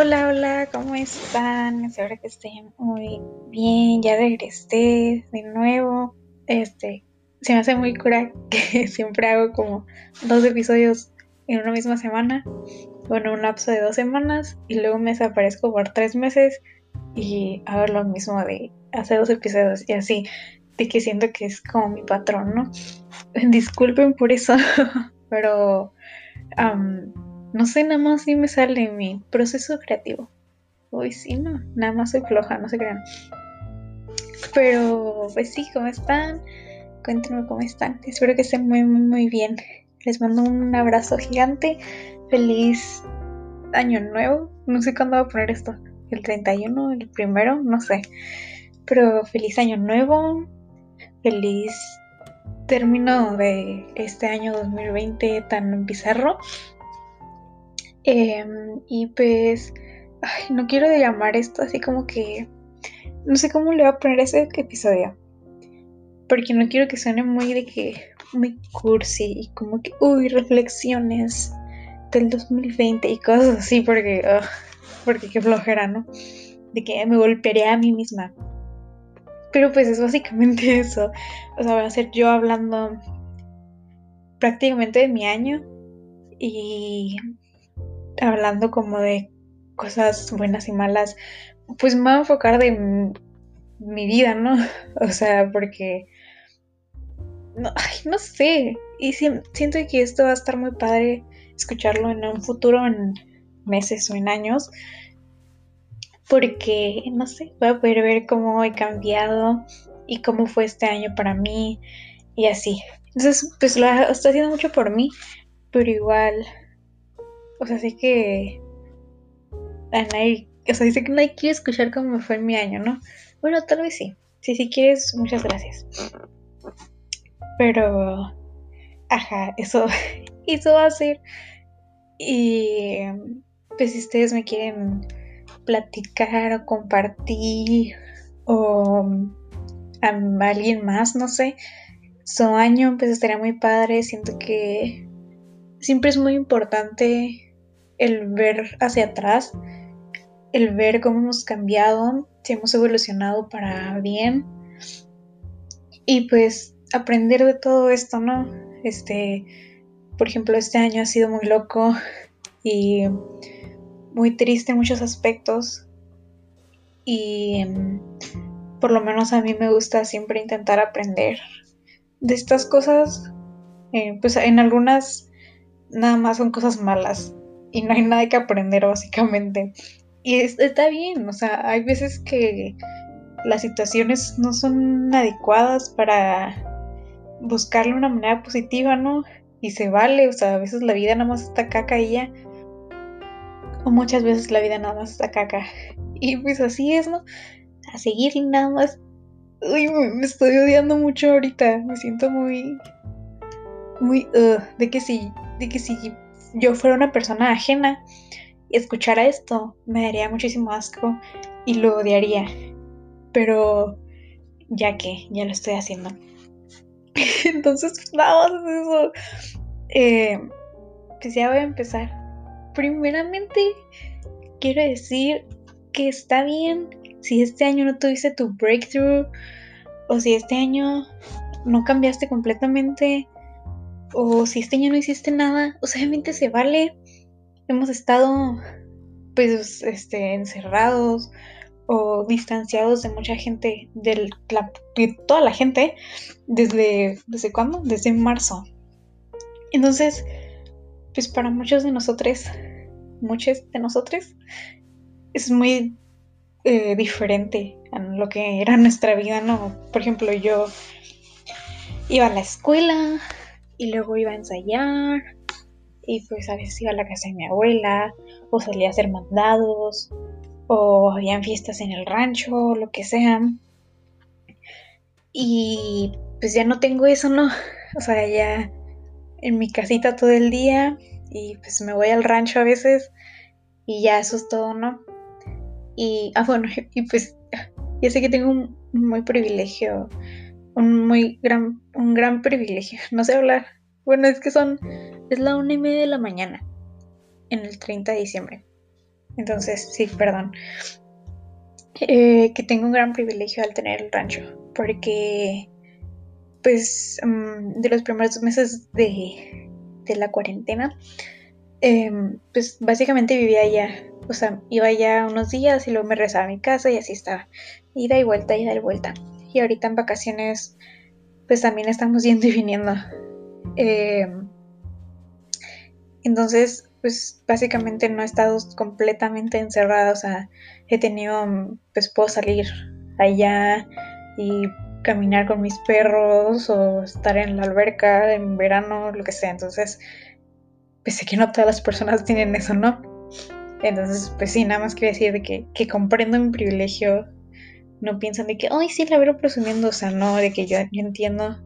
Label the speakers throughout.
Speaker 1: Hola, hola, ¿cómo están? Espero que estén muy bien. Ya regresé de nuevo. Este, se me hace muy cura que siempre hago como dos episodios en una misma semana, bueno, un lapso de dos semanas, y luego me desaparezco por tres meses y hago lo mismo de hacer dos episodios y así, de que siento que es como mi patrón, ¿no? Disculpen por eso, pero no sé, nada más sí me sale mi proceso creativo. Uy, sí, no, nada más soy floja, no se crean. Pero, pues sí, ¿cómo están? Cuéntenme cómo están. Espero que estén muy, muy, muy bien. Les mando un abrazo gigante. Feliz año nuevo. No sé cuándo voy a poner esto. El 31, el primero, no sé. Pero feliz año nuevo. Feliz término de este año 2020 tan bizarro. Em, y pues, no quiero llamar esto así como que, no sé cómo le voy a poner ese episodio. Porque no quiero que suene muy de que, muy cursi y como que, uy, reflexiones del 2020 y cosas así, porque, porque qué flojera, ¿no? De que me golpearía a mí misma. Pero pues es básicamente eso. O sea, va a ser yo hablando prácticamente de mi año y hablando como de cosas buenas y malas, pues me voy a enfocar de mi vida, ¿no? O sea, porque... No, no sé. Y siento que esto va a estar muy padre escucharlo en un futuro, en meses o en años. Porque, no sé, voy a poder ver cómo he cambiado y cómo fue este año para mí y así. Entonces, pues lo está haciendo mucho por mí, pero igual o sea, sí que a nadie, o sea, dice que nadie quiere escuchar cómo me fue mi año, ¿no? Bueno, tal vez sí. Sí, si quieres, muchas gracias. Pero, ajá, eso, eso va a ser. Y pues si ustedes me quieren platicar o compartir o a alguien más, no sé, su año, pues estaría muy padre. Siento que siempre es muy importante el ver hacia atrás, el ver cómo hemos cambiado, si hemos evolucionado para bien. Y pues aprender de todo esto, ¿no? Este, por ejemplo, este año ha sido muy loco y muy triste en muchos aspectos. Y por lo menos a mí me gusta siempre intentar aprender de estas cosas, eh, pues en algunas nada más son cosas malas y no hay nada que aprender básicamente. Y está bien, o sea, hay veces que las situaciones no son adecuadas para buscarle una manera positiva, ¿no? Y se vale, o sea, a veces la vida nada más está caca y ya. O muchas veces la vida nada más está caca. Y pues así es, ¿no? A seguir nada más. Uy, me, estoy odiando mucho ahorita. Me siento muy. Muy. de que si. De que si yo fuera una persona ajena y escuchara esto, me daría muchísimo asco y lo odiaría. Pero ya que, ya lo estoy haciendo. Entonces, vamos a eso. Eh, pues ya voy a empezar. Primeramente, quiero decir que está bien si este año no tuviste tu breakthrough o si este año no cambiaste completamente o si este año no hiciste nada, o sea, obviamente se vale. Hemos estado pues este encerrados o distanciados de mucha gente, de, toda la gente, desde, ¿desde cuándo? Desde marzo. Entonces, pues para muchos de nosotros, muchos de nosotros, es muy eh, diferente a lo que era nuestra vida, ¿no? Por ejemplo, yo iba a la escuela, y luego iba a ensayar y pues a veces iba a la casa de mi abuela o salía a hacer mandados o habían fiestas en el rancho o lo que sea. Y pues ya no tengo eso, ¿no? O sea, ya en mi casita todo el día y pues me voy al rancho a veces y ya eso es todo, ¿no? Y, ah, bueno, y pues ya sé que tengo un muy privilegio un muy gran, un gran privilegio. No sé hablar. Bueno, es que son, es la una y media de la mañana en el 30 de diciembre. Entonces, sí, perdón. Eh, que tengo un gran privilegio al tener el rancho, porque pues mm, de los primeros meses de, la cuarentena, em, pues básicamente vivía allá, o sea, iba allá unos días y luego me regresaba a mi casa y así estaba, ida y vuelta, ida y vuelta. Y ahorita en vacaciones, pues también estamos yendo y viniendo. Em, entonces, pues básicamente no he estado completamente encerrada, o sea, he tenido, pues puedo salir allá y caminar con mis perros o estar en la alberca en verano, lo que sea. Entonces, pues sé que no todas las personas tienen eso, ¿no? Entonces, pues sí, nada más quiero decir de que, que comprendo mi privilegio. No piensan de que, ay, sí, la veo presumiendo, o sea, no, de que yo, entiendo.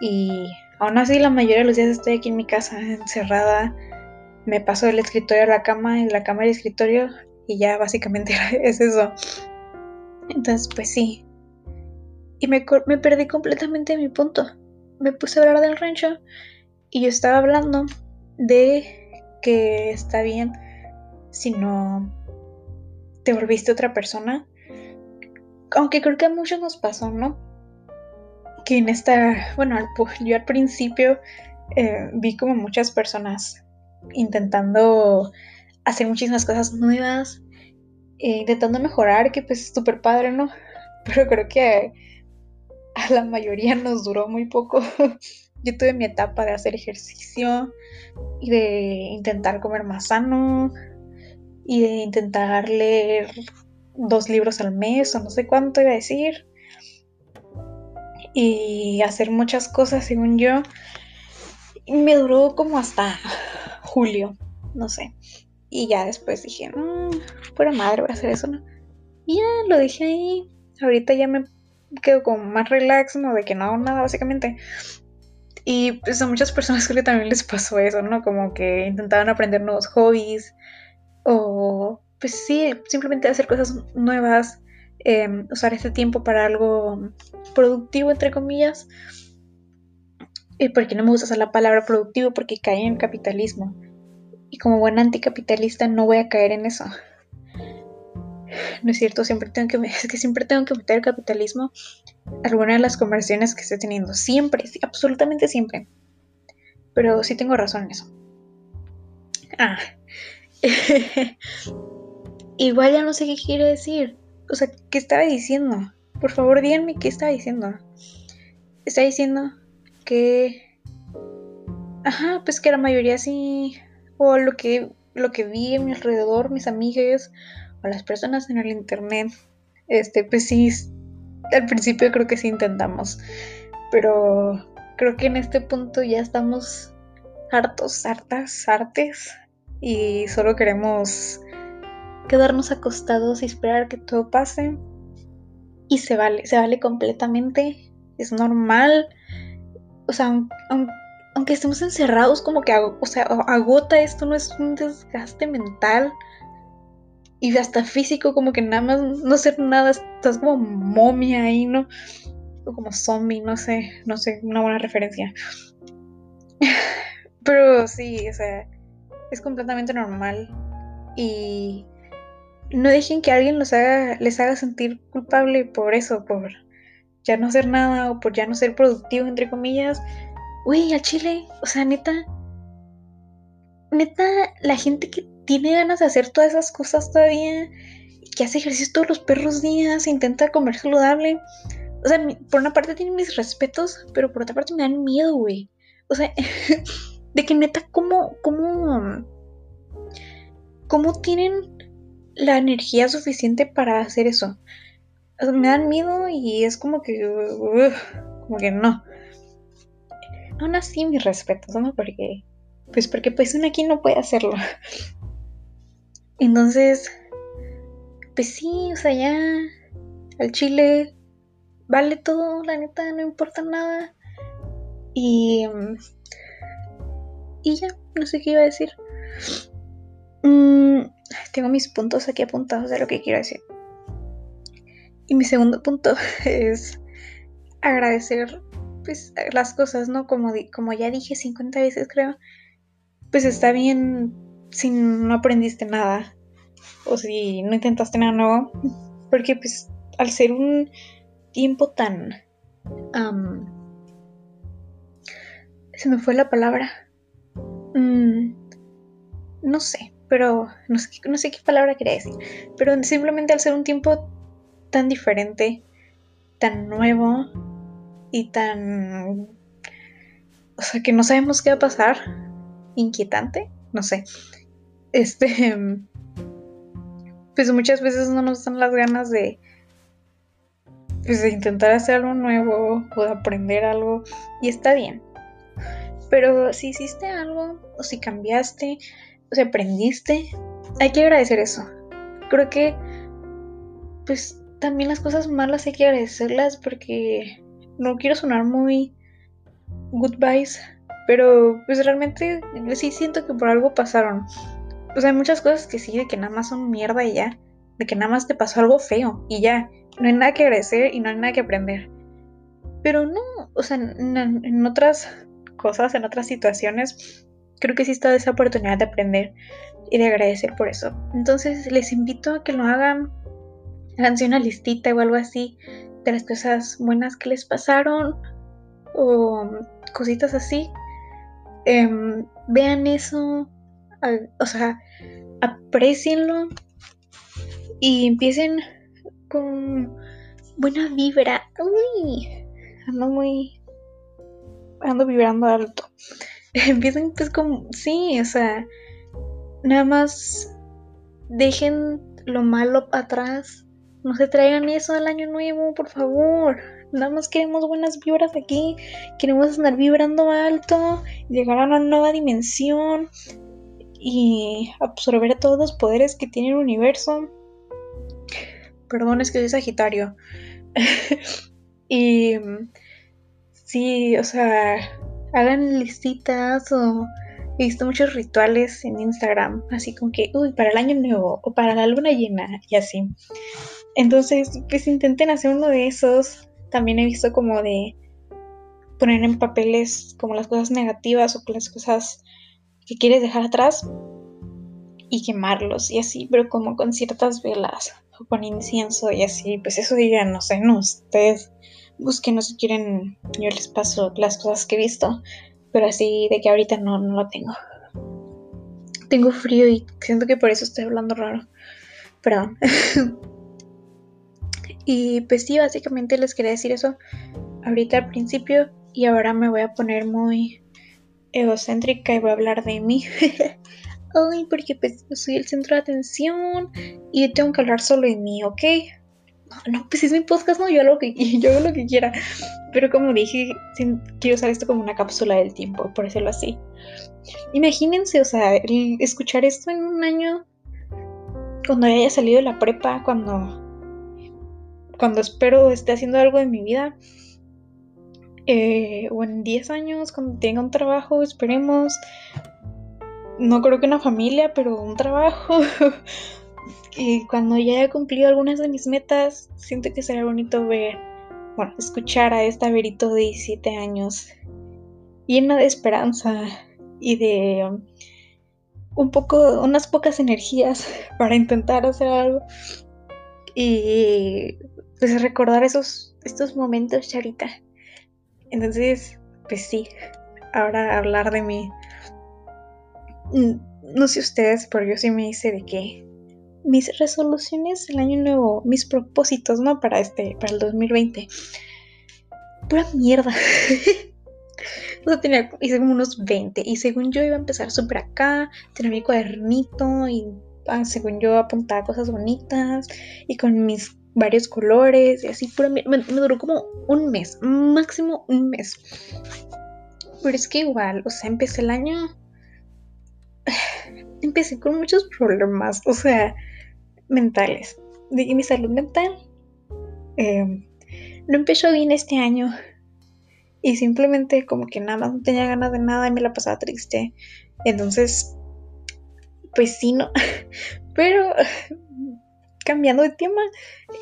Speaker 1: Y aún así, la mayoría de los días estoy aquí en mi casa, encerrada. Me paso del escritorio a la cama de la cama al escritorio, y ya básicamente es eso. Entonces, pues sí, y me, perdí completamente mi punto. Me puse a hablar del rancho y yo estaba hablando de que está bien si no te volviste otra persona. Aunque creo que a muchos nos pasó, ¿no? Que en esta, bueno, yo al principio eh, vi como muchas personas intentando hacer muchísimas cosas nuevas, eh, intentando mejorar, que pues es súper padre, ¿no? Pero creo que a la mayoría nos duró muy poco. Yo tuve mi etapa de hacer ejercicio y de intentar comer más sano y de intentar leer dos libros al mes o no sé cuánto iba a decir y hacer muchas cosas según yo. Me duró como hasta julio, no sé. Y ya después dije, mmm, pura madre, voy a hacer eso, ¿no? Y ya lo dejé ahí. Ahorita ya me quedo como más relax, ¿no? De que no hago nada, básicamente. Y pues a muchas personas creo que también les pasó eso, ¿no? Como que intentaban aprender nuevos hobbies o pues sí, simplemente hacer cosas nuevas, em, usar este tiempo para algo productivo, entre comillas. Y porque no me gusta usar la palabra productivo porque cae en capitalismo. Y como buen anticapitalista no voy a caer en eso no es cierto, siempre tengo que, es que siempre tengo que meter el capitalismo alguna de las conversaciones que estoy teniendo, siempre, absolutamente siempre. Pero sí tengo razón en eso. Ah, igual ya no sé qué quiere decir. O sea, ¿qué estaba diciendo? Por favor, díganme qué estaba diciendo. Está diciendo que... Ajá, pues que la mayoría sí... O lo que, lo que vi en mi alrededor, mis amigas, las personas en el internet, este, pues sí, al principio creo que sí intentamos, pero creo que en este punto ya estamos hartos, hartas, artes y solo queremos quedarnos acostados y esperar que todo pase y se vale, se vale completamente, es normal, o sea, aunque, estemos encerrados como que, o sea, agota esto, no es un desgaste mental, y hasta físico, como que nada más no hacer nada, estás como momia ahí, ¿no? O como zombie, no sé, no sé, una buena referencia. Pero sí, o sea, es completamente normal. Y no dejen que alguien los haga, les haga sentir culpable por eso, por ya no hacer nada o por ya no ser productivo, entre comillas. Uy, al chile, o sea, neta, neta, la gente que tiene ganas de hacer todas esas cosas todavía, que hace ejercicio todos los perros días, intenta comer saludable. O sea, por una parte tiene mis respetos, pero por otra parte me dan miedo, güey. O sea, de que neta, ¿cómo, cómo, cómo tienen la energía suficiente para hacer eso? Me dan miedo y es como que, como que no. Aún así, mis respetos, ¿no? Porque, pues porque pues uno aquí no puede hacerlo. Entonces, pues sí, o sea, ya al chile vale todo, la neta, no importa nada. Y, y ya, no sé qué iba a decir. Mm, tengo mis puntos aquí apuntados de lo que quiero decir. Y mi segundo punto es agradecer pues las cosas, ¿no? Como, como ya dije 50 veces creo, pues está bien si no aprendiste nada, o si no intentaste nada nuevo, porque pues al ser un tiempo tan... se me fue la palabra. Mm, no sé, pero no sé, qué palabra quería decir. Pero simplemente al ser un tiempo tan diferente, tan nuevo y tan... O sea, que no sabemos qué va a pasar. Inquietante, no sé. Este... Pues muchas veces no nos dan las ganas de... Pues de intentar hacer algo nuevo o de aprender algo. Y está bien. Pero si hiciste algo o si cambiaste o si aprendiste, hay que agradecer eso. Creo que pues también las cosas malas hay que agradecerlas porque no quiero sonar muy goodbyes, pero pues realmente sí siento que por algo pasaron. O sea, hay muchas cosas que sí, de que nada más son mierda y ya, de que nada más te pasó algo feo y ya, no hay nada que agradecer y no hay nada que aprender. Pero no, o sea, en otras cosas, en otras situaciones, creo que sí está esa oportunidad de aprender y de agradecer por eso. Entonces les invito a que lo hagan, háganse una listita o algo así de las cosas buenas que les pasaron o cositas así. Em, vean eso, o sea, aprecienlo y empiecen con buena vibra. Uy, ando muy ando vibrando alto. Empiezan pues como, sí, o sea, nada más dejen lo malo atrás. No se traigan eso al año nuevo, por favor. Nada más queremos buenas vibras aquí. Queremos andar vibrando alto, llegar a una nueva dimensión y absorber todos los poderes que tiene el universo. Perdón, es que soy Sagitario. y Sí, o sea, hagan listitas o he visto muchos rituales en Instagram, así como que, uy, para el año nuevo o para la luna llena y así. Entonces, pues intenten hacer uno de esos. También he visto como de poner en papeles como las cosas negativas o las cosas que quieres dejar atrás y quemarlos y así, pero como con ciertas velas o con incienso y así, pues eso digan, no sé, no, ustedes busquen, no si quieren, yo les paso las cosas que he visto, pero así de que ahorita no, no lo tengo. Tengo frío y siento que por eso estoy hablando raro. Perdón. y pues sí, básicamente les quería decir eso ahorita al principio y ahora me voy a poner muy egocéntrica y voy a hablar de mí. Ay, porque pues soy el centro de atención y tengo que hablar solo de mí, ¿ok? No, pues es mi podcast, no, yo hago lo que, yo hago lo que quiera. Pero como dije, quiero usar esto como una cápsula del tiempo, por decirlo así. Imagínense, o sea, escuchar esto en un año, cuando haya salido de la prepa, cuando, cuando espero esté haciendo algo en mi vida. Eh, o en 10 años, cuando tenga un trabajo, esperemos. No creo que una familia, pero un trabajo. Y cuando ya haya cumplido algunas de mis metas, siento que será bonito ver, bueno, escuchar a esta Verito de 17 años, llena de esperanza y de un poco, unas pocas energías para intentar hacer algo. Y pues recordar esos, estos momentos, Charita. Entonces, pues sí, ahora hablar de mí. Mm, no sé ustedes, pero yo sí me hice de que mis resoluciones el año nuevo, mis propósitos, ¿no? Para este, para el 2020. Pura mierda. o sea, tenía, hice como unos 20 y según yo iba a empezar súper acá, tenía mi cuadernito y ah, según yo apuntaba cosas bonitas y con mis varios colores y así, pura me, me duró como un mes, máximo un mes. Pero es que igual, o sea, empecé el año empecé con muchos problemas, o sea, mentales. De mi salud mental em, no empezó bien este año. Y simplemente como que nada más no tenía ganas de nada y me la pasaba triste. Entonces, pues sí, no. Pero cambiando de tema,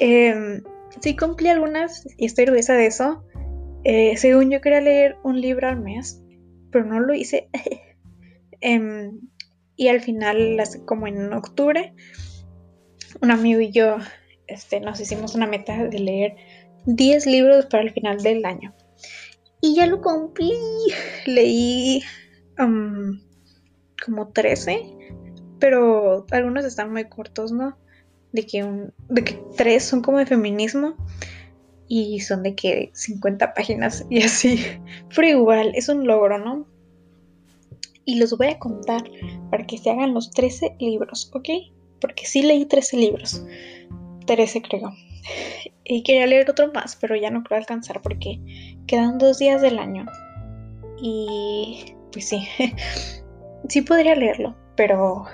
Speaker 1: eh, sí cumplí algunas y estoy orgullosa de eso. Eh, según yo quería leer un libro al mes, pero no lo hice. Em, y al final, como en octubre, un amigo y yo este, nos hicimos una meta de leer 10 libros para el final del año. Y ya lo cumplí. Leí um, como 13, pero algunos están muy cortos, ¿no? De que, un, de que 3 son como de feminismo y son de que 50 páginas y así. Pero igual, es un logro, ¿no? Y los voy a contar para que se hagan los 13 libros, ¿ok? Porque sí leí 13 libros. 13 creo. Y quería leer otro más, pero ya no creo alcanzar porque quedan dos días del año. Y pues sí, sí podría leerlo, pero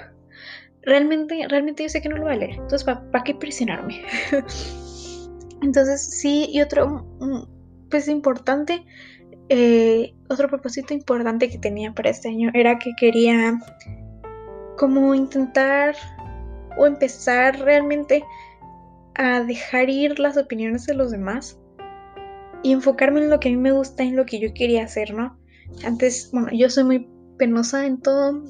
Speaker 1: realmente, realmente yo sé que no lo voy a leer. Entonces, ¿para qué presionarme? Entonces, sí, y otro, mm, pues importante, eh, otro propósito importante que tenía para este año era que quería como intentar o empezar realmente a dejar ir las opiniones de los demás y enfocarme en lo que a mí me gusta, en lo que yo quería hacer, ¿no? Antes, bueno, yo soy muy penosa en todo,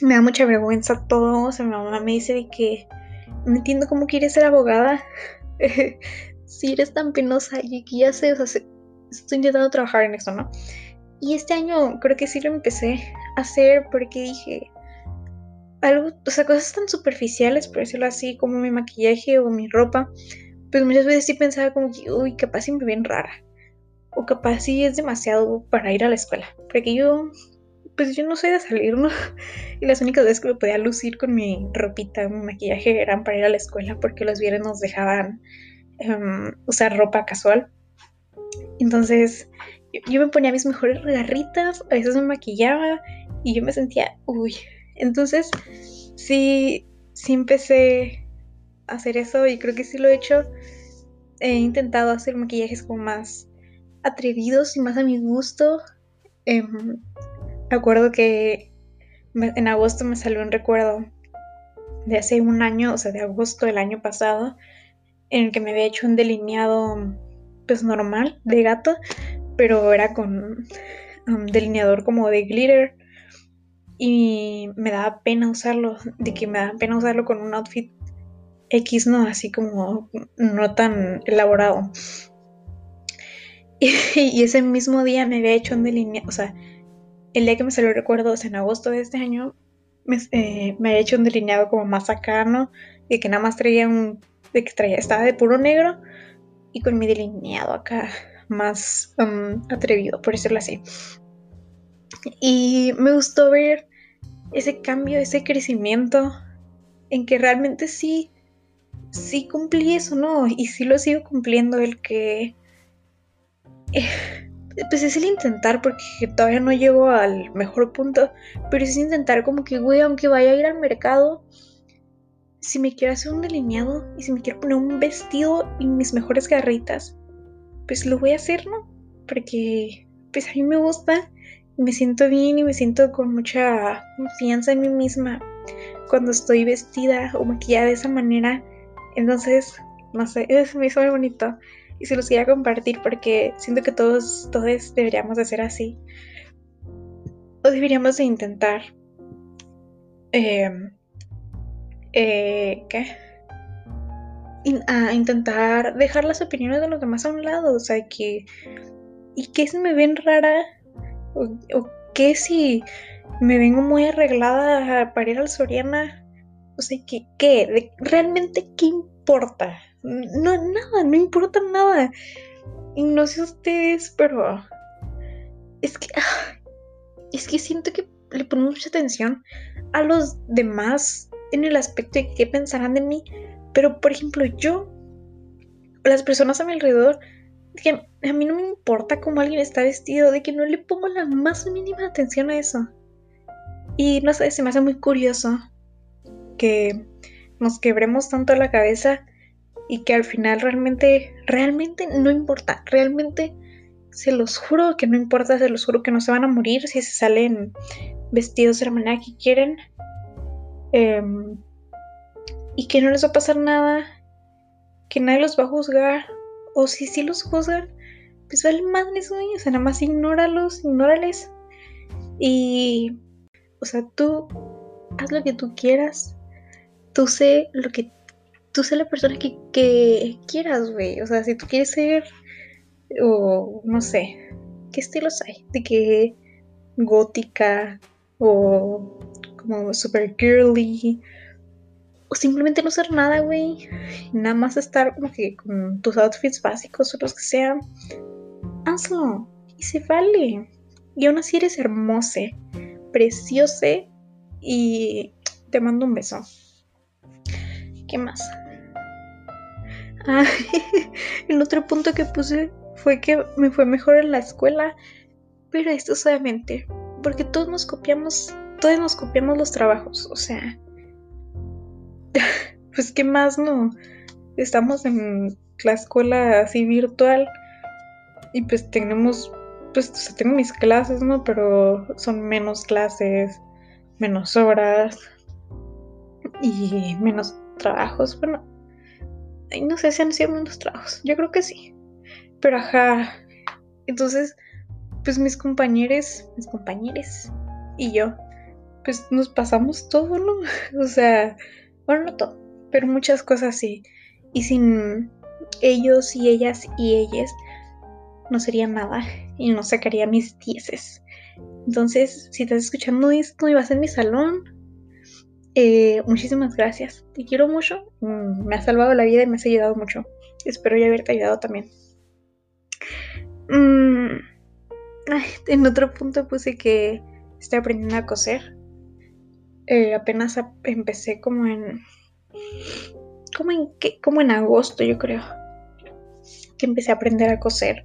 Speaker 1: me da mucha vergüenza todo, o sea, mi mamá me dice de que no entiendo cómo quieres ser abogada, si eres tan penosa y que ya sé, o sea, estoy intentando trabajar en eso, ¿no? Y este año creo que sí lo empecé a hacer porque dije, algo, o sea, cosas tan superficiales, por decirlo así, como mi maquillaje o mi ropa, pues muchas veces sí pensaba como que, uy, capaz sí me bien rara. O capaz sí es demasiado para ir a la escuela. Porque yo, pues yo no soy de salir, ¿no? Y las únicas veces que me podía lucir con mi ropita, mi maquillaje, eran para ir a la escuela porque los viernes nos dejaban em, usar ropa casual. Entonces, yo, yo me ponía mis mejores garritas, a veces me maquillaba y yo me sentía, uy, entonces, sí, sí empecé a hacer eso y creo que sí lo he hecho. He intentado hacer maquillajes como más atrevidos y más a mi gusto. Eh, acuerdo que en agosto me salió un recuerdo de hace un año, o sea, de agosto del año pasado, en el que me había hecho un delineado pues normal de gato, pero era con un delineador como de glitter y me daba pena usarlo, de que me daba pena usarlo con un outfit X, no, así como no tan elaborado. Y, ese mismo día me había hecho un delineado, o sea, el día que me salió recuerdo, o sea, en agosto de este año, me, eh, había hecho un delineado como más sacano, de que nada más traía un, de que traía, estaba de puro negro y con mi delineado acá más um, atrevido, por decirlo así. Y me gustó ver ese cambio, ese crecimiento en que realmente sí, sí cumplí eso, ¿no? Y sí lo sigo cumpliendo, el que... Eh, pues es el intentar, porque todavía no llego al mejor punto, pero es intentar como que, güey, aunque vaya a ir al mercado, si me quiero hacer un delineado y si me quiero poner un vestido y mis mejores garritas, pues lo voy a hacer, ¿no? Porque pues a mí me gusta me siento bien y me siento con mucha confianza en mí misma cuando estoy vestida o maquillada de esa manera. Entonces, no sé, eso me hizo muy bonito y se los quería compartir porque siento que todos, todos deberíamos de ser así. O deberíamos de intentar. Em, eh, ¿Qué? a intentar dejar las opiniones de los demás a un lado. O sea, que. Y que se me ven rara ¿O, qué si me vengo muy arreglada para ir al Soriana? O sea, ¿qué? qué? ¿Realmente qué importa? No, nada, no importa nada. Y no sé ustedes, pero es que ah, es que siento que le pongo mucha atención a los demás en el aspecto de qué pensarán de mí. Pero, por ejemplo, yo, las personas a mi alrededor, que a mí no me importa cómo alguien está vestido, de que no le pongo la más mínima atención a eso. Y no sé, se me hace muy curioso que nos quebremos tanto la cabeza y que al final realmente, realmente no importa, realmente se los juro que no importa, se los juro que no se van a morir si se salen vestidos de la manera que quieren em, y que no les va a pasar nada, que nadie los va a juzgar o si sí los juzgan, pues vale madres, güey. O sea, nada más ignóralos, ignórales. Y, o sea, tú haz lo que tú quieras. Tú sé lo que tú sé la persona que, que quieras, güey. O sea, si tú quieres ser, o no sé, ¿qué estilos hay? De que gótica o como super girly simplemente no hacer nada, güey. Nada más estar como que con tus outfits básicos o los que sean. Hazlo. Y se vale. Y aún así eres hermosa, preciosa y te mando un beso. ¿Qué más? Ah, el otro punto que puse fue que me fue mejor en la escuela, pero esto solamente porque todos nos copiamos, todos nos copiamos los trabajos, o sea, pues qué más no, estamos en la escuela así virtual y pues tenemos, pues tengo mis clases, ¿no? Pero son menos clases, menos horas y menos trabajos, bueno, no sé si han sido menos trabajos, yo creo que sí, pero ajá, entonces, pues mis compañeros, mis compañeros y yo, pues nos pasamos todo, ¿no? O sea, bueno, no todo, pero muchas cosas sí. Y sin ellos y ellas y ellas, no sería nada y no sacaría mis dieces. Entonces, si estás escuchando esto y vas en mi salón, eh, muchísimas gracias. Te quiero mucho. Mm, me has salvado la vida y me has ayudado mucho. Espero ya haberte ayudado también. Mm, en otro punto puse que estoy aprendiendo a coser. Eh, apenas empecé como en. Como en, como en agosto, yo creo. Que empecé a aprender a coser.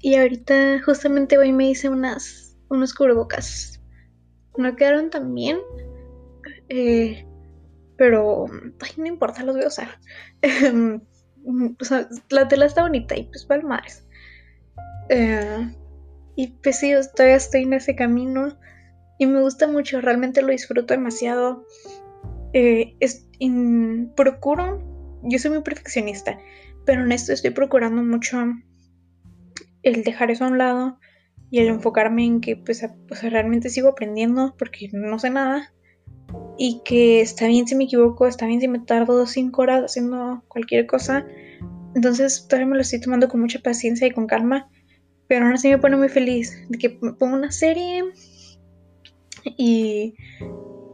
Speaker 1: Y ahorita, justamente hoy me hice unas. unos cubrebocas. No quedaron tan bien. Eh, pero. Ay, no importa, los voy a usar. o sea, la tela está bonita y pues palmares. Eh, y pues sí, todavía estoy en ese camino y me gusta mucho, realmente lo disfruto demasiado. Eh, es, procuro, yo soy muy perfeccionista, pero en esto estoy procurando mucho el dejar eso a un lado y el enfocarme en que pues, realmente sigo aprendiendo porque no sé nada y que está bien si me equivoco, está bien si me tardo cinco horas haciendo cualquier cosa. Entonces todavía me lo estoy tomando con mucha paciencia y con calma, pero aún así me pone muy feliz de que pongo una serie y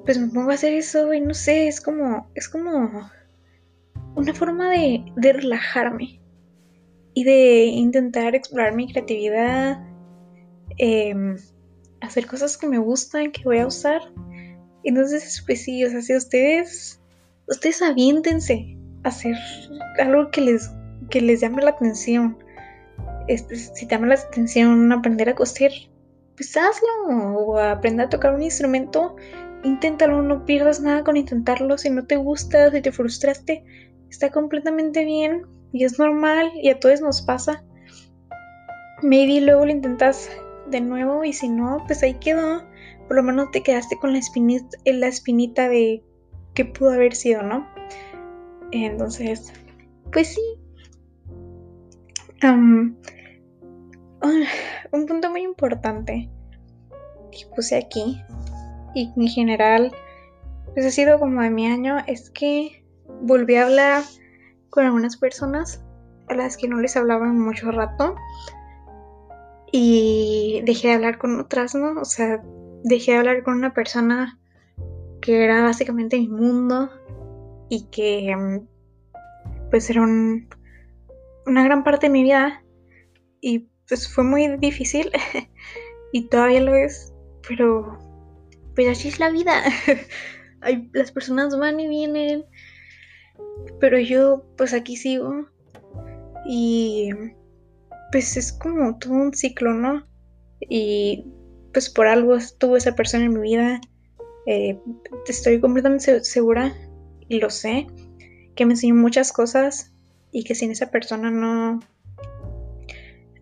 Speaker 1: pues me pongo a hacer eso y no sé, es como, es como una forma de, de relajarme y de intentar explorar mi creatividad, em, hacer cosas que me gustan, que voy a usar. Entonces, pues sí, o sea, si ustedes, ustedes aviéntense a hacer algo que les, que les llame la atención. Este, si te llama la atención aprender a coser, pues hazlo. O aprender a tocar un instrumento, inténtalo, no pierdas nada con intentarlo. Si no te gusta, si te frustraste, está completamente bien y es normal y a todos nos pasa. Maybe luego lo intentas de nuevo y si no, pues ahí quedó. Por lo menos te quedaste con la espinita, la espinita de qué pudo haber sido, ¿no? Entonces, pues sí. un punto muy importante que puse aquí y en general pues ha sido como de mi año es que volví a hablar con algunas personas a las que no les hablaba en mucho rato y dejé de hablar con otras, ¿no? O sea, dejé de hablar con una persona que era básicamente mi mundo y que pues era un, una gran parte de mi vida y pues fue muy difícil y todavía lo es, pero pues así es la vida. las personas van y vienen, pero yo pues aquí sigo y pues es como todo un ciclo, ¿no? Y pues por algo estuvo esa persona en mi vida. Eh, estoy completamente segura y lo sé, que me enseñó muchas cosas y que sin esa persona no,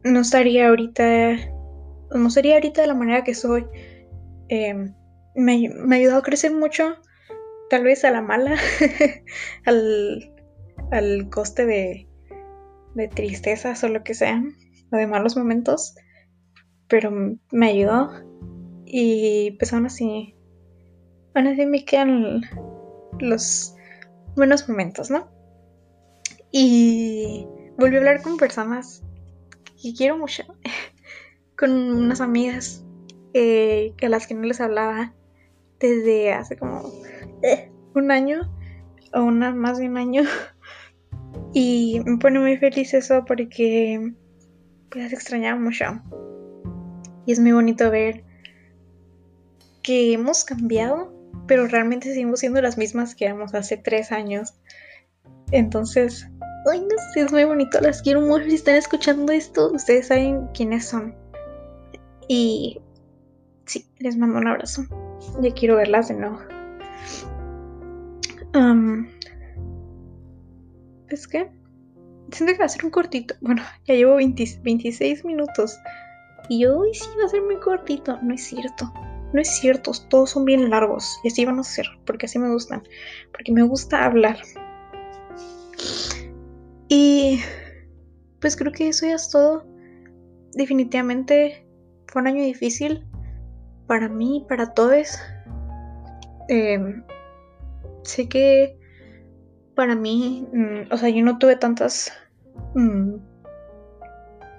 Speaker 1: no estaría ahorita, no sería ahorita de la manera que soy. Em, me, me, ayudó a crecer mucho, tal vez a la mala, al, al, coste de, de tristezas o lo que sea, o de malos momentos, pero me ayudó y pues aún así, aún así me quedan los buenos momentos, ¿no? Y volví a hablar con personas que quiero mucho, con unas amigas eh, a las que no les hablaba desde hace como eh, un año o una más de un año. Y me pone muy feliz eso porque pues extrañaba mucho. Y es muy bonito ver que hemos cambiado, pero realmente seguimos siendo las mismas que éramos hace tres años. Entonces, ay, no sé, es muy bonito, las quiero mucho. Si están escuchando esto, ustedes saben quiénes son. Y sí, les mando un abrazo. Ya quiero verlas de nuevo. es que siento que va a ser un cortito. Bueno, ya llevo 26 minutos. Y hoy sí va a ser muy cortito. No es cierto. No es cierto. Todos son bien largos. Y así van a ser. Porque así me gustan. Porque me gusta hablar. Y pues creo que eso ya es todo. Definitivamente fue un año difícil. Para mí, para todos. Em, sé que para mí, mm, o sea, yo no tuve tantas mm,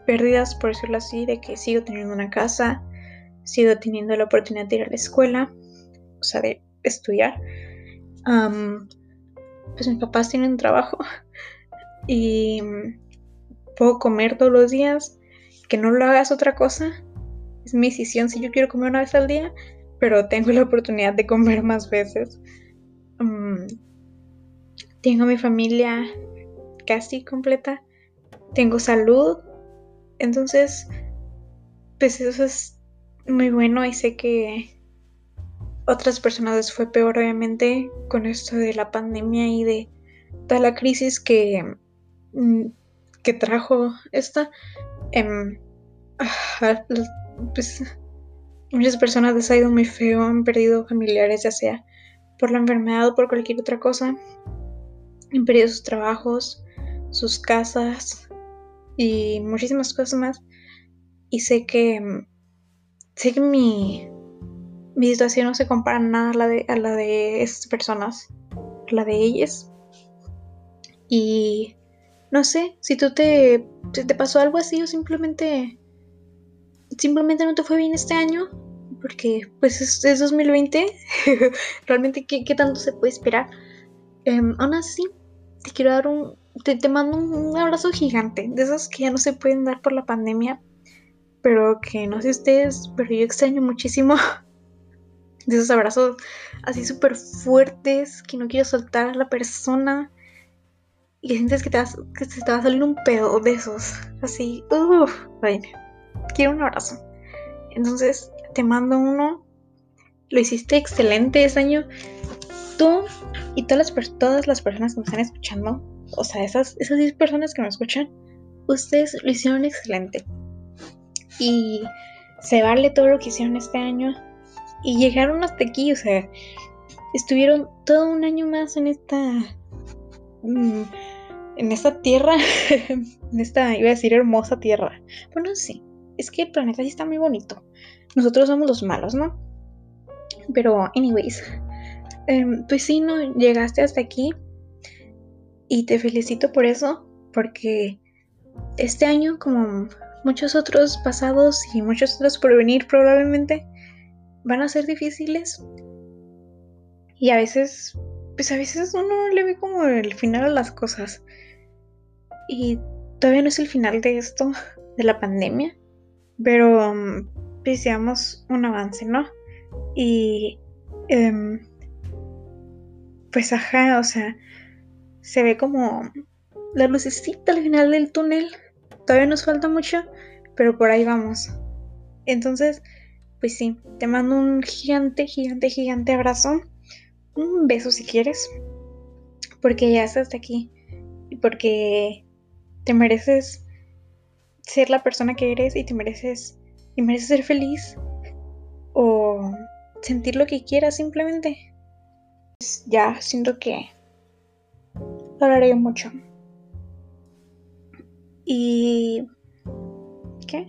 Speaker 1: pérdidas, por decirlo así, de que sigo teniendo una casa, sigo teniendo la oportunidad de ir a la escuela, o sea, de estudiar. pues mis papás tienen trabajo y puedo comer todos los días, que no lo hagas otra cosa. Es mi decisión si yo quiero comer una vez al día, pero tengo la oportunidad de comer más veces. tengo mi familia casi completa. Tengo salud. Entonces, pues eso es muy bueno y sé que otras personas les fue peor obviamente con esto de la pandemia y de toda la crisis que, mm, que trajo esta. Em, ah, pues, muchas personas les ha ido muy feo, han perdido familiares, ya sea por la enfermedad o por cualquier otra cosa. Han perdido sus trabajos, sus casas y muchísimas cosas más. Y sé que sé que mi, mi situación no se compara nada a la de, a la de esas personas, la de ellas. Y no sé, si tú te, te pasó algo así o simplemente simplemente no te fue bien este año, porque pues es, 2020, realmente ¿qué, tanto se puede esperar. Um, aún así, te quiero dar un, te, te, mando un abrazo gigante, de esos que ya no se pueden dar por la pandemia, pero que no sé ustedes, pero yo extraño muchísimo de esos abrazos así súper fuertes, que no quiero soltar a la persona. Y sientes que te, vas, que un pedo de esos. Así, uff, bueno quiero un abrazo. Entonces, te mando uno. Lo hiciste excelente ese año. Tú y todas las, todas las personas que me están escuchando, o sea, esas, esas 10 personas que me escuchan, ustedes lo hicieron excelente. Y se vale todo lo que hicieron este año. Y llegaron hasta aquí, o sea, estuvieron todo un año más en esta. Mm, en esta tierra. en esta, iba a decir, hermosa tierra. Bueno, sí es que el planeta sí está muy bonito. Nosotros somos los malos, ¿no? Pero, anyways, em, pues sí, no llegaste hasta aquí y te felicito por eso, porque este año, como muchos otros pasados y muchos otros por venir probablemente, van a ser difíciles. Y a veces, pues a veces uno le ve como el final a las cosas. Y todavía no es el final de esto, de la pandemia. Pero pues un avance, ¿no? Y em, pues ajá, o sea, se ve como la lucecita al final del túnel. Todavía nos falta mucho, pero por ahí vamos. Entonces, pues sí, te mando un gigante, gigante, gigante abrazo. Un beso si quieres. Porque ya estás aquí. Y porque te mereces ser la persona que eres y te mereces y mereces ser feliz o sentir lo que quieras simplemente. Pues ya siento que hablaré mucho. Y ¿qué?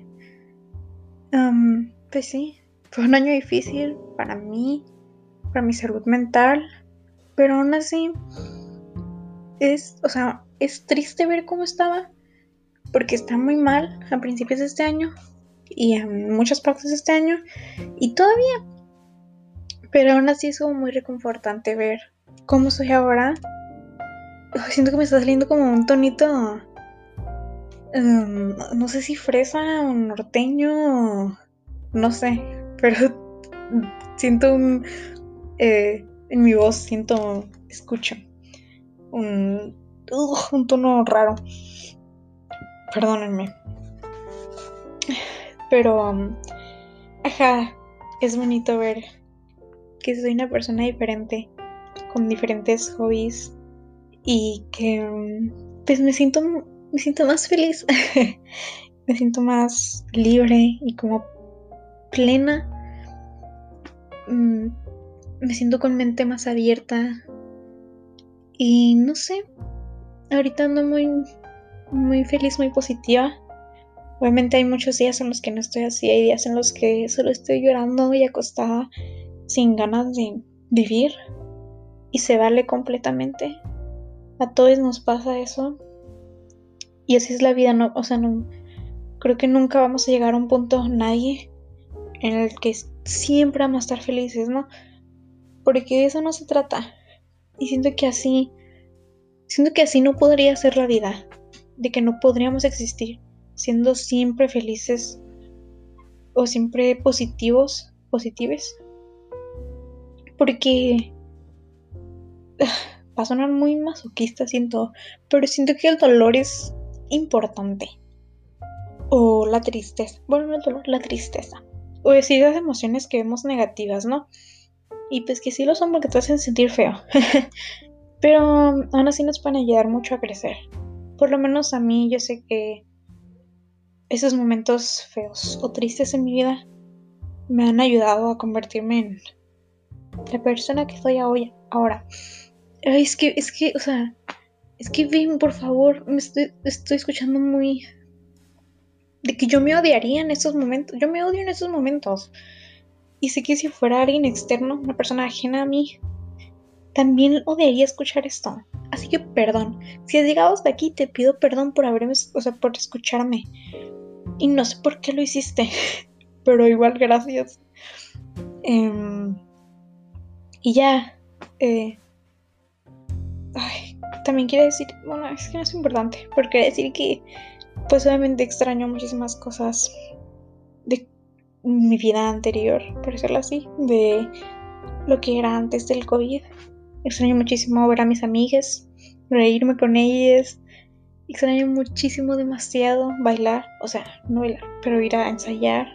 Speaker 1: pues sí, fue un año difícil para mí, para mi salud mental, pero aún así es, o sea, es triste ver cómo estaba, porque está muy mal a principios de este año y en muchas partes de este año, y todavía. Pero aún así es como muy reconfortante ver cómo soy ahora. Siento que me está saliendo como un tonito, em, no sé si fresa o norteño, no sé, pero siento un, eh, en mi voz, siento, escucho un, un tono raro. Perdónenme. Pero, um, ajá, es bonito ver que soy una persona diferente, con diferentes hobbies y que um, pues me siento, me siento más feliz, me siento más libre y como plena. Mm, me siento con mente más abierta y no sé, ahorita ando muy, muy feliz, muy positiva. Obviamente hay muchos días en los que no estoy así, hay días en los que solo estoy llorando y acostada sin ganas de vivir y se vale completamente. A todos nos pasa eso. Y así es la vida, no, o sea, no creo que nunca vamos a llegar a un punto nadie en el que siempre vamos a estar felices, ¿no? Porque de eso no se trata. Y siento que así siento que así no podría ser la vida, de que no podríamos existir siendo siempre felices o siempre positivos, positives. Porque va a sonar muy masoquista, siento, pero siento que el dolor es importante. O la tristeza, bueno, el dolor, la tristeza. O decir las emociones que vemos negativas, ¿no? Y pues que sí lo son porque te hacen sentir feo. pero aún así nos pueden ayudar mucho a crecer. Por lo menos a mí yo sé que esos momentos feos o tristes en mi vida me han ayudado a convertirme en la persona que soy ahora. es que, es que, o sea, es que Vim, por favor, me estoy, estoy escuchando muy... De que yo me odiaría en esos momentos. Yo me odio en esos momentos. Y sé que si fuera alguien externo, una persona ajena a mí, también odiaría escuchar esto. Así que perdón. Si has llegado hasta aquí, te pido perdón por haberme, o sea, por escucharme. Y no sé por qué lo hiciste, pero igual gracias. Em, y ya. Eh, ay, también quiero decir, bueno, es que no es importante, porque decir que, pues obviamente extraño muchísimas cosas de mi vida anterior, por decirlo así, de lo que era antes del COVID. Extraño muchísimo ver a mis amigas, reírme con ellas, Extraño muchísimo, demasiado bailar, o sea, no bailar, pero ir a ensayar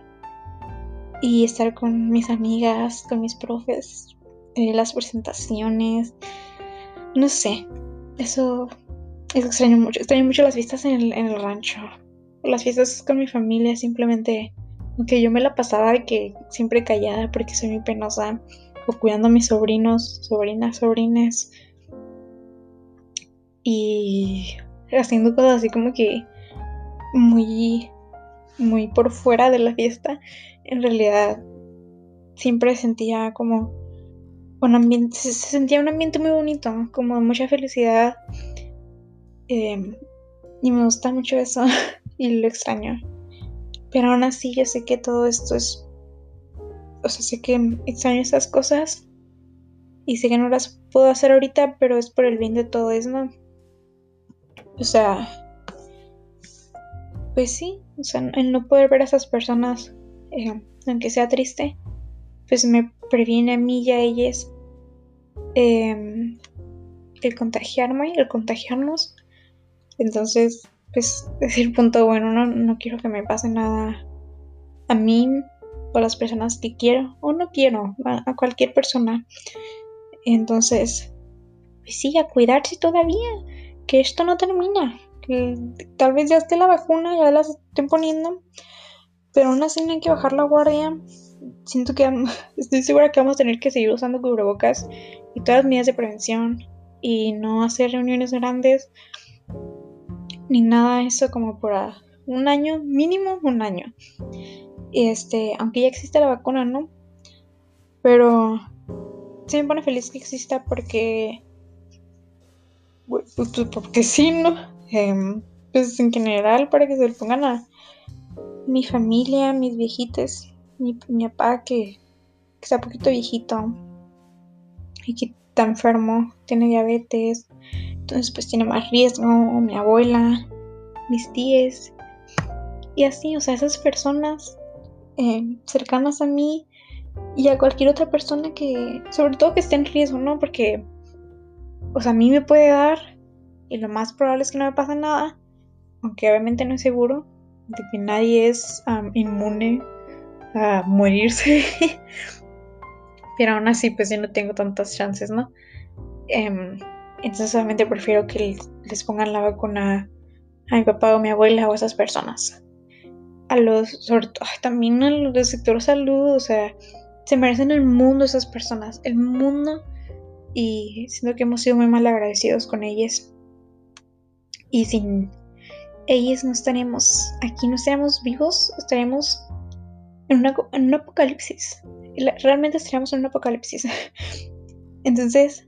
Speaker 1: y estar con mis amigas, con mis profes, eh, las presentaciones, no sé, eso, eso extraño mucho. Extraño mucho las fiestas en el, en el rancho, las fiestas con mi familia, simplemente, aunque yo me la pasaba de que siempre callada porque soy muy penosa, o cuidando a mis sobrinos, sobrinas, sobrines. Y haciendo cosas así como que muy, muy por fuera de la fiesta, en realidad siempre sentía como un ambiente, se, sentía un ambiente muy bonito, como mucha felicidad. Em, y me gusta mucho eso y lo extraño. Pero aún así yo sé que todo esto es... O sea, sé que extraño esas cosas y sé que no las puedo hacer ahorita, pero es por el bien de todo eso, ¿no? O sea, pues sí, o sea, el no poder ver a esas personas, eh, aunque sea triste, pues me previene a mí y a ellas em, el contagiarme, el contagiarnos. Entonces, pues es el punto bueno, no, no quiero que me pase nada a mí a las personas que quiero o no quiero, a, cualquier persona. Entonces, pues sí, a cuidarse todavía que esto no termina, tal vez ya esté la vacuna, ya la estén poniendo, pero aún así no hay que bajar la guardia. Siento que estoy segura que vamos a tener que seguir usando cubrebocas y todas las medidas de prevención y no hacer reuniones grandes ni nada de eso como por un año, mínimo un año. Este, aunque ya existe la vacuna, ¿no? Pero sí me pone feliz que exista porque pues, pues, porque sí, ¿no? Em, pues en general, para que se le pongan a mi familia, mis viejites, mi, mi papá que, que está poquito viejito y que está enfermo, tiene diabetes, entonces pues tiene más riesgo, mi abuela, mis tías, y así, o sea, esas personas eh, cercanas a mí y a cualquier otra persona que, sobre todo que esté en riesgo, ¿no? Porque, o sea, a mí me puede dar y lo más probable es que no me pase nada, aunque obviamente no es seguro, de que nadie es inmune a morirse. Pero aún así, pues yo no tengo tantas chances, ¿no? Em, entonces solamente prefiero que les pongan la vacuna a mi papá o mi abuela o a esas personas. A los, sobre todo, también a los del sector salud, o sea, se merecen el mundo esas personas, el mundo. Y siento que hemos sido muy mal agradecidos con ellas. Y sin ellas no estaríamos aquí, no estaríamos vivos, estaríamos en, en un apocalipsis. Realmente estaríamos en un apocalipsis. Entonces,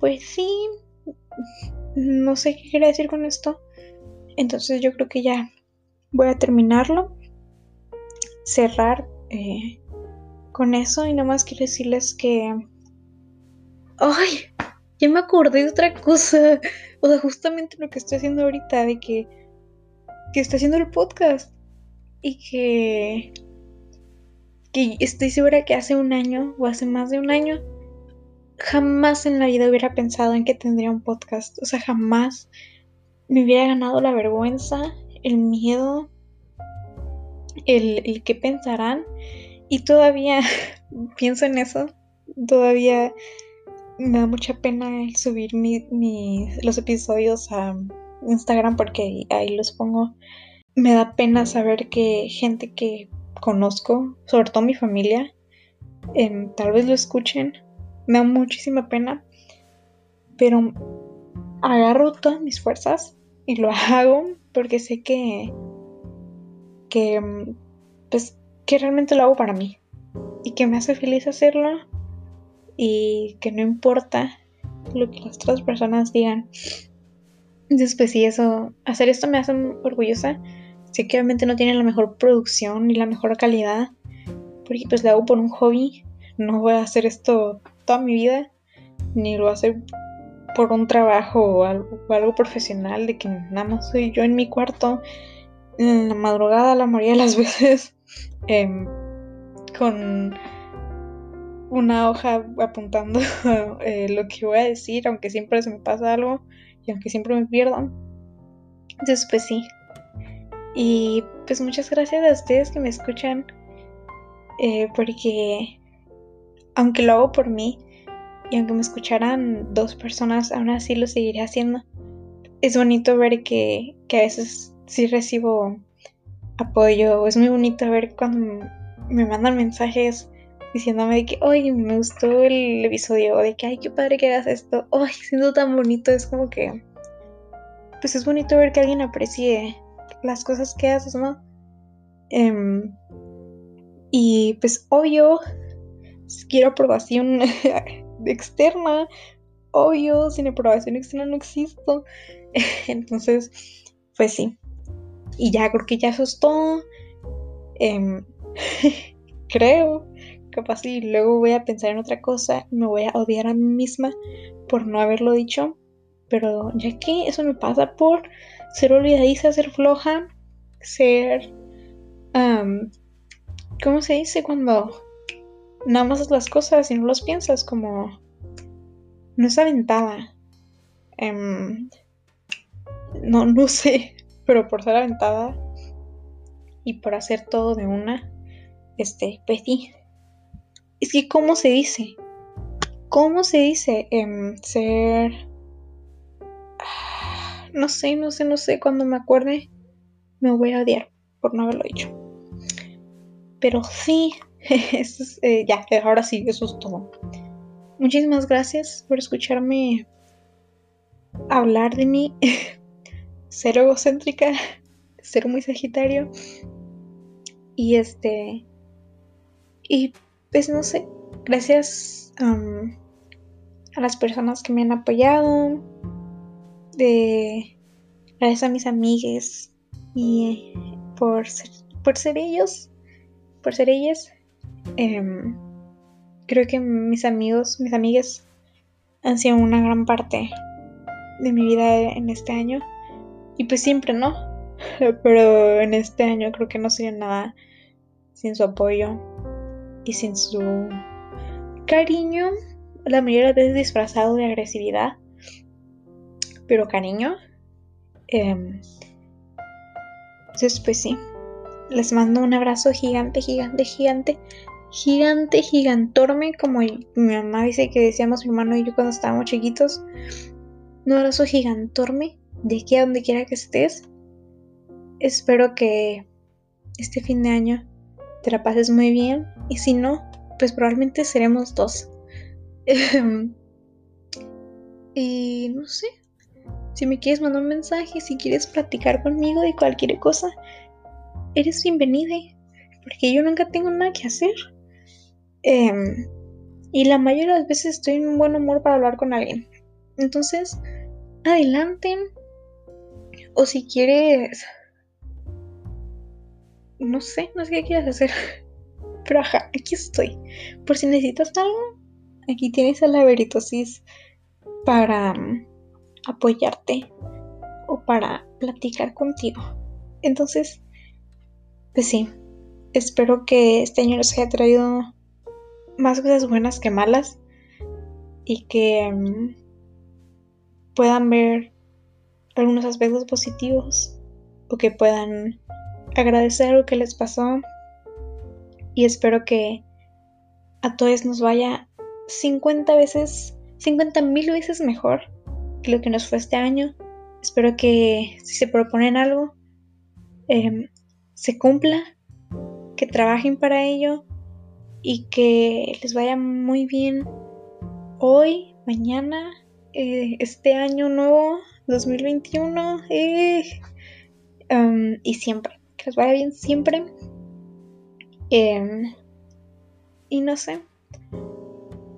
Speaker 1: pues sí, no sé qué quiere decir con esto. Entonces yo creo que ya voy a terminarlo. Cerrar eh, con eso y nada más quiero decirles que... ¡Ay! Ya me acordé de otra cosa. O sea, justamente lo que estoy haciendo ahorita, de que, que estoy haciendo el podcast. Y que, que estoy segura que hace un año o hace más de un año jamás en la vida hubiera pensado en que tendría un podcast. O sea, jamás me hubiera ganado la vergüenza, el miedo, el, el que pensarán. Y todavía pienso en eso. Todavía me da mucha pena subir los episodios a Instagram porque ahí los pongo. Me da pena saber que gente que conozco, sobre todo mi familia, em, tal vez lo escuchen me da muchísima pena, pero agarro todas mis fuerzas y lo hago porque sé que, que, pues, que realmente lo hago para mí y que me hace feliz hacerlo y que no importa lo que las otras personas digan. Entonces, pues sí, eso, hacer esto me hace orgullosa. Sé que obviamente no tiene la mejor producción ni la mejor calidad, porque pues lo hago por un hobby. No voy a hacer esto toda mi vida, ni lo hace por un trabajo o algo, profesional, de que nada más soy yo en mi cuarto en la madrugada la mayoría de las veces em, con una hoja apuntando eh, lo que voy a decir, aunque siempre se me pasa algo y aunque siempre me pierdo. Entonces, pues sí. Y pues muchas gracias a ustedes que me escuchan, eh, porque aunque lo hago por mí y aunque me escucharan dos personas, aún así lo seguiré haciendo. Es bonito ver que, a veces sí recibo apoyo. Es muy bonito ver cuando me mandan mensajes diciéndome de que, oye, me gustó el episodio, de que, ay, qué padre que hagas esto, ay, siendo tan bonito, es como que, pues es bonito ver que alguien aprecie las cosas que haces, ¿no? Em, y pues obvio, quiero aprobación externa. Obvio, sin aprobación externa no existo. Entonces, pues sí. Y ya creo que ya eso es todo. Em, creo. Capaz y luego voy a pensar en otra cosa. Me voy a odiar a mí misma por no haberlo dicho. Pero ya que eso me pasa por ser olvidadiza, ser floja, ser... ¿Cómo se dice cuando nada más las cosas y no los piensas como... No es aventada. Em, no, no sé, pero por ser aventada y por hacer todo de una, este, pues Es que, ¿cómo se dice? ¿Cómo se dice em, ser... No sé, no sé, no sé. Cuando me acuerde, me voy a odiar por no haberlo dicho. Pero sí, Eh, ya, ahora sí, eso es todo. Muchísimas gracias por escucharme hablar de mí. ser egocéntrica, ser muy sagitario. Y este. Y pues no sé, gracias a las personas que me han apoyado, de gracias a mis amigues y por ser, por ser ellos, por ser ellas. Em, creo que mis amigos, mis amigas han sido una gran parte de mi vida en este año. Y pues siempre, ¿no? Pero en este año creo que no sería nada sin su apoyo y sin su cariño. La mayoría de veces disfrazado de agresividad. Pero cariño. Em, entonces, pues sí. Les mando un abrazo gigante, gigante, gigante gigante, gigantorme, como mi mamá dice que decíamos mi hermano y yo cuando estábamos chiquitos. Un abrazo gigantorme de aquí a donde quiera que estés. Espero que este fin de año te la pases muy bien y si no, pues probablemente seremos dos. y no sé, si me quieres mandar un mensaje, si quieres platicar conmigo de cualquier cosa, eres bienvenida, porque yo nunca tengo nada que hacer. Em, y la mayoría de las veces estoy en un buen humor para hablar con alguien. Entonces, adelante. O si quieres... No sé, no sé qué quieres hacer. Pero ajá, aquí estoy. Por si necesitas algo, aquí tienes a la veritosis para mm, apoyarte o para platicar contigo. Entonces, pues sí, espero que este año nos haya traído más cosas buenas que malas y que mm, puedan ver algunos aspectos positivos o que puedan agradecer lo que les pasó y espero que a todos nos vaya 50 veces, 50 mil veces mejor que lo que nos fue este año. Espero que si se proponen algo, em, se cumpla, que trabajen para ello y que les vaya muy bien hoy, mañana, eh, este año nuevo, 2021 eh, um, y siempre. Que les vaya bien siempre. Em, y no sé,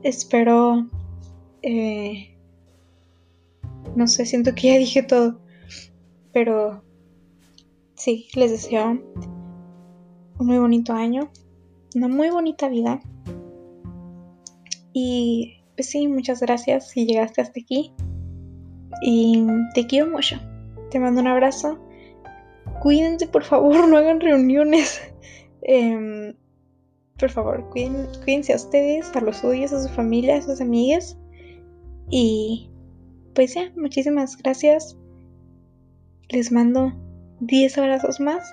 Speaker 1: espero... Eh, no sé, siento que ya dije todo. Pero sí, les deseo un muy bonito año una muy bonita vida. Y pues sí, muchas gracias si llegaste hasta aquí. Y te quiero mucho. Te mando un abrazo. Cuídense, por favor, no hagan reuniones. Em, por favor, cuídense a ustedes, a los suyos, a su familia, a sus amigas. Y pues ya, muchísimas gracias. Les mando 10 abrazos más.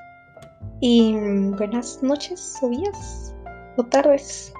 Speaker 1: Y buenas noches o días o tardes.